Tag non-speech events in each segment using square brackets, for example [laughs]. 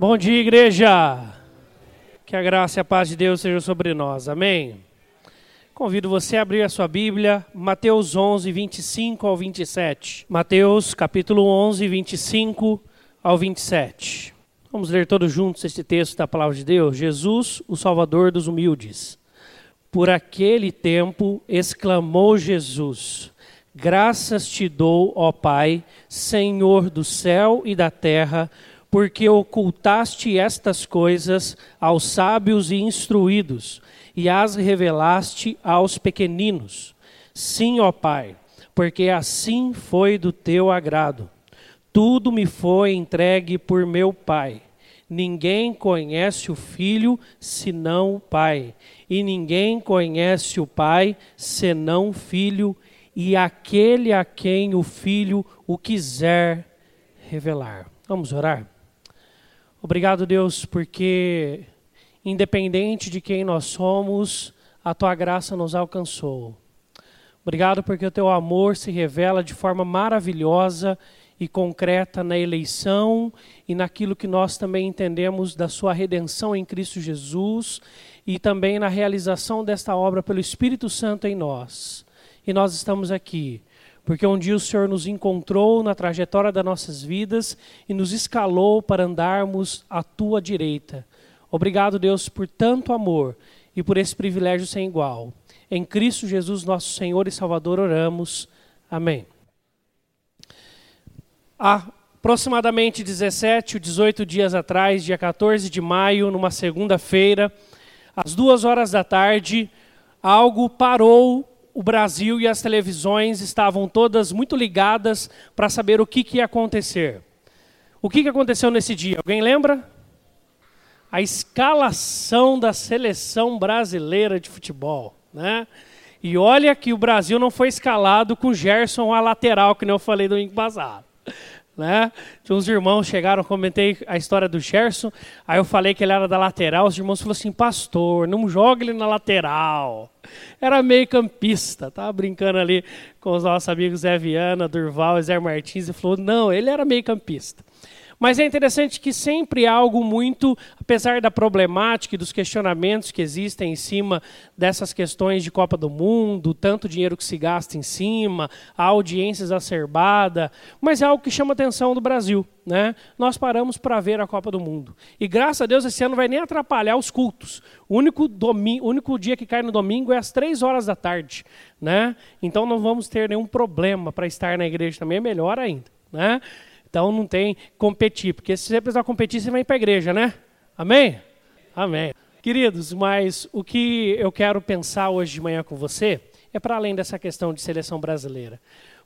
Bom dia, igreja! Que a graça e a paz de Deus sejam sobre nós. Amém? Convido você a abrir a sua Bíblia, Mateus 11, 25 ao 27. Mateus, capítulo 11, 25 ao 27. Vamos ler todos juntos este texto da palavra de Deus. Jesus, o Salvador dos humildes. Por aquele tempo exclamou Jesus: Graças te dou, ó Pai, Senhor do céu e da terra, porque ocultaste estas coisas aos sábios e instruídos, e as revelaste aos pequeninos. Sim, ó Pai, porque assim foi do teu agrado. Tudo me foi entregue por meu Pai. Ninguém conhece o Filho senão o Pai, e ninguém conhece o Pai senão o Filho, e aquele a quem o Filho o quiser revelar. Vamos orar? Obrigado, Deus, porque, independente de quem nós somos, a tua graça nos alcançou. Obrigado porque o teu amor se revela de forma maravilhosa e concreta na eleição e naquilo que nós também entendemos da sua redenção em Cristo Jesus e também na realização desta obra pelo Espírito Santo em nós. E nós estamos aqui porque um dia o Senhor nos encontrou na trajetória das nossas vidas e nos escalou para andarmos à tua direita. Obrigado, Deus, por tanto amor e por esse privilégio sem igual. Em Cristo Jesus, nosso Senhor e Salvador, oramos. Amém. Há aproximadamente 17 ou 18 dias atrás, dia 14 de maio, numa segunda-feira, às duas horas da tarde, algo parou o Brasil e as televisões estavam todas muito ligadas para saber o que, que ia acontecer. O que, que aconteceu nesse dia? Alguém lembra? A escalação da seleção brasileira de futebol. Né? E olha que o Brasil não foi escalado com Gerson a lateral, que nem eu falei domingo passado né? Tinha uns irmãos chegaram, comentei a história do Gerson, aí eu falei que ele era da lateral, os irmãos falaram assim, pastor, não joga ele na lateral. Era meio campista, tava brincando ali com os nossos amigos Zé Viana, Durval Zé Martins, e falou, não, ele era meio campista. Mas é interessante que sempre há algo muito, apesar da problemática e dos questionamentos que existem em cima dessas questões de Copa do Mundo, tanto dinheiro que se gasta em cima, a audiência exacerbada, mas é algo que chama a atenção do Brasil. Né? Nós paramos para ver a Copa do Mundo. E graças a Deus esse ano vai nem atrapalhar os cultos. O único, domingo, o único dia que cai no domingo é às três horas da tarde. Né? Então não vamos ter nenhum problema para estar na igreja também, é melhor ainda. Né? Então não tem competir, porque se você precisar competir, você vai para a igreja, né? Amém? Amém. Queridos, mas o que eu quero pensar hoje de manhã com você é para além dessa questão de seleção brasileira.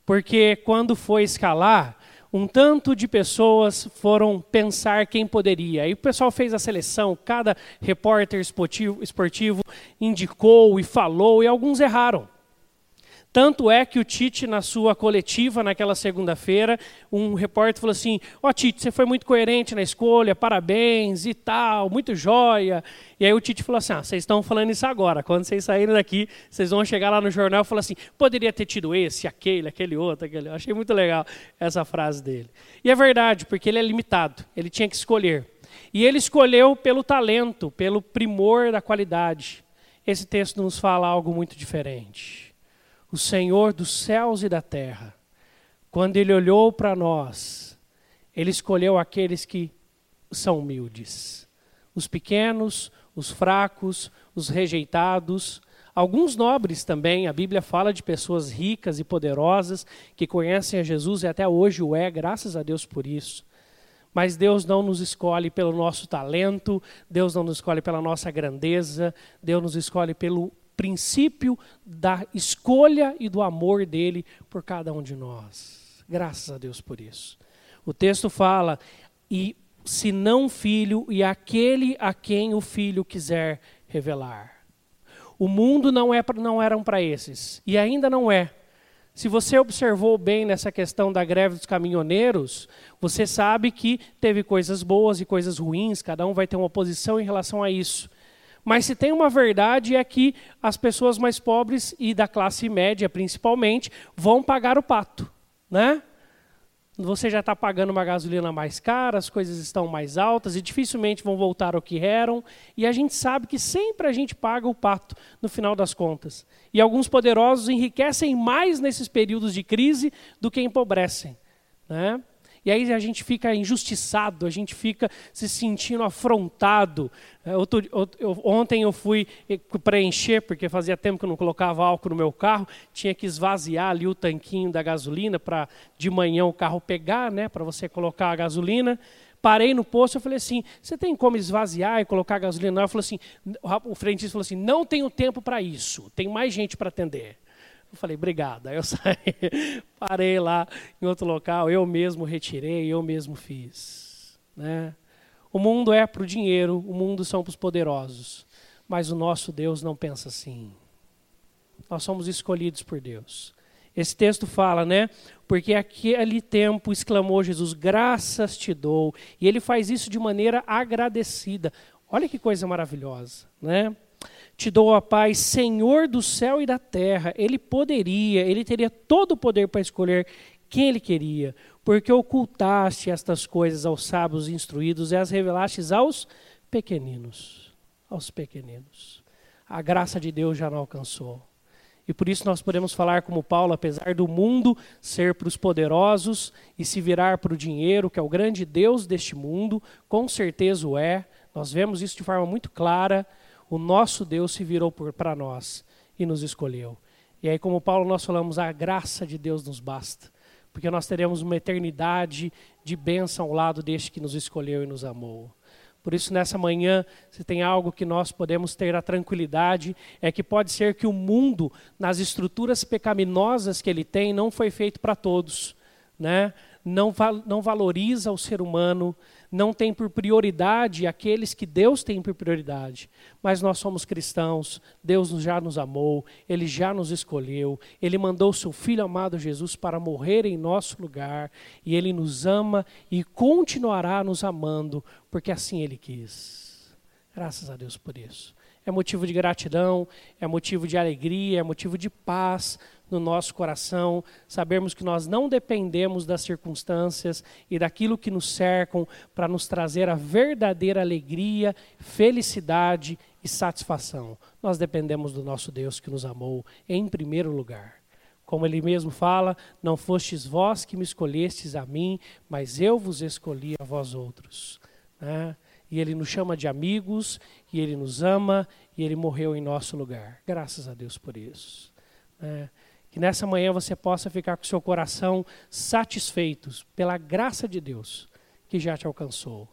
Porque quando foi escalar, um tanto de pessoas foram pensar quem poderia. E o pessoal fez a seleção, cada repórter esportivo, esportivo indicou e falou, e alguns erraram. Tanto é que o Tite, na sua coletiva naquela segunda-feira, um repórter falou assim: Ó oh, Tite, você foi muito coerente na escolha, parabéns e tal, muito joia. E aí o Tite falou assim: ah, vocês estão falando isso agora. Quando vocês saírem daqui, vocês vão chegar lá no jornal e falar assim: poderia ter tido esse, aquele, aquele outro, aquele. Eu achei muito legal essa frase dele. E é verdade, porque ele é limitado, ele tinha que escolher. E ele escolheu pelo talento, pelo primor da qualidade. Esse texto nos fala algo muito diferente o Senhor dos céus e da terra, quando ele olhou para nós, ele escolheu aqueles que são humildes, os pequenos, os fracos, os rejeitados, alguns nobres também. A Bíblia fala de pessoas ricas e poderosas que conhecem a Jesus e até hoje o é, graças a Deus por isso. Mas Deus não nos escolhe pelo nosso talento, Deus não nos escolhe pela nossa grandeza, Deus nos escolhe pelo princípio da escolha e do amor dele por cada um de nós. Graças a Deus por isso. O texto fala: e se não filho, e aquele a quem o filho quiser revelar. O mundo não, é, não eram para esses, e ainda não é. Se você observou bem nessa questão da greve dos caminhoneiros, você sabe que teve coisas boas e coisas ruins, cada um vai ter uma posição em relação a isso. Mas se tem uma verdade é que as pessoas mais pobres e da classe média, principalmente, vão pagar o pato, né? Você já está pagando uma gasolina mais cara, as coisas estão mais altas e dificilmente vão voltar ao que eram. E a gente sabe que sempre a gente paga o pato no final das contas. E alguns poderosos enriquecem mais nesses períodos de crise do que empobrecem. Né? E aí a gente fica injustiçado, a gente fica se sentindo afrontado. É, outro, eu, ontem eu fui preencher, porque fazia tempo que eu não colocava álcool no meu carro, tinha que esvaziar ali o tanquinho da gasolina para de manhã o carro pegar, né, para você colocar a gasolina. Parei no posto, eu falei assim: você tem como esvaziar e colocar a gasolina? Eu falei assim: o frentista falou assim: não tenho tempo para isso, tem mais gente para atender. Eu falei, obrigado. Aí eu [laughs] saí, parei lá em outro local, eu mesmo retirei, eu mesmo fiz. Né? O mundo é para o dinheiro, o mundo são para os poderosos. Mas o nosso Deus não pensa assim. Nós somos escolhidos por Deus. Esse texto fala, né? Porque aquele tempo exclamou Jesus: Graças te dou. E ele faz isso de maneira agradecida. Olha que coisa maravilhosa, né? Te dou a paz, Senhor do céu e da terra. Ele poderia, ele teria todo o poder para escolher quem ele queria, porque ocultaste estas coisas aos sábios instruídos e as revelastes aos pequeninos. Aos pequeninos. A graça de Deus já não alcançou. E por isso nós podemos falar como Paulo, apesar do mundo ser para os poderosos e se virar para o dinheiro, que é o grande Deus deste mundo, com certeza o é. Nós vemos isso de forma muito clara o nosso Deus se virou para nós e nos escolheu. E aí, como Paulo, nós falamos, a graça de Deus nos basta, porque nós teremos uma eternidade de bênção ao lado deste que nos escolheu e nos amou. Por isso, nessa manhã, se tem algo que nós podemos ter a tranquilidade, é que pode ser que o mundo, nas estruturas pecaminosas que ele tem, não foi feito para todos. Né? Não, não valoriza o ser humano, não tem por prioridade aqueles que Deus tem por prioridade. Mas nós somos cristãos, Deus já nos amou, Ele já nos escolheu, Ele mandou seu Filho amado Jesus para morrer em nosso lugar, e Ele nos ama e continuará nos amando, porque assim Ele quis. Graças a Deus por isso. É motivo de gratidão, é motivo de alegria, é motivo de paz, no nosso coração, sabermos que nós não dependemos das circunstâncias e daquilo que nos cercam para nos trazer a verdadeira alegria, felicidade e satisfação. Nós dependemos do nosso Deus que nos amou em primeiro lugar. Como ele mesmo fala, não fostes vós que me escolhestes a mim, mas eu vos escolhi a vós outros. Né? E ele nos chama de amigos, e ele nos ama, e ele morreu em nosso lugar. Graças a Deus por isso. Né? Que nessa manhã você possa ficar com seu coração satisfeitos pela graça de Deus que já te alcançou.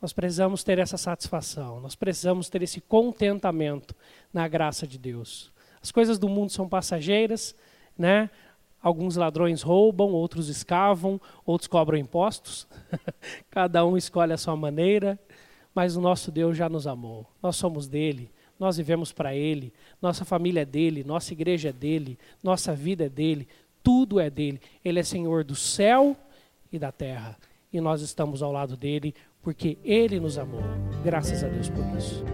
Nós precisamos ter essa satisfação, nós precisamos ter esse contentamento na graça de Deus. As coisas do mundo são passageiras, né? Alguns ladrões roubam, outros escavam, outros cobram impostos. [laughs] Cada um escolhe a sua maneira, mas o nosso Deus já nos amou. Nós somos dele nós vivemos para Ele, nossa família é dele, nossa igreja é dele, nossa vida é dele, tudo é dele. Ele é Senhor do céu e da terra. E nós estamos ao lado dele porque Ele nos amou. Graças a Deus por isso.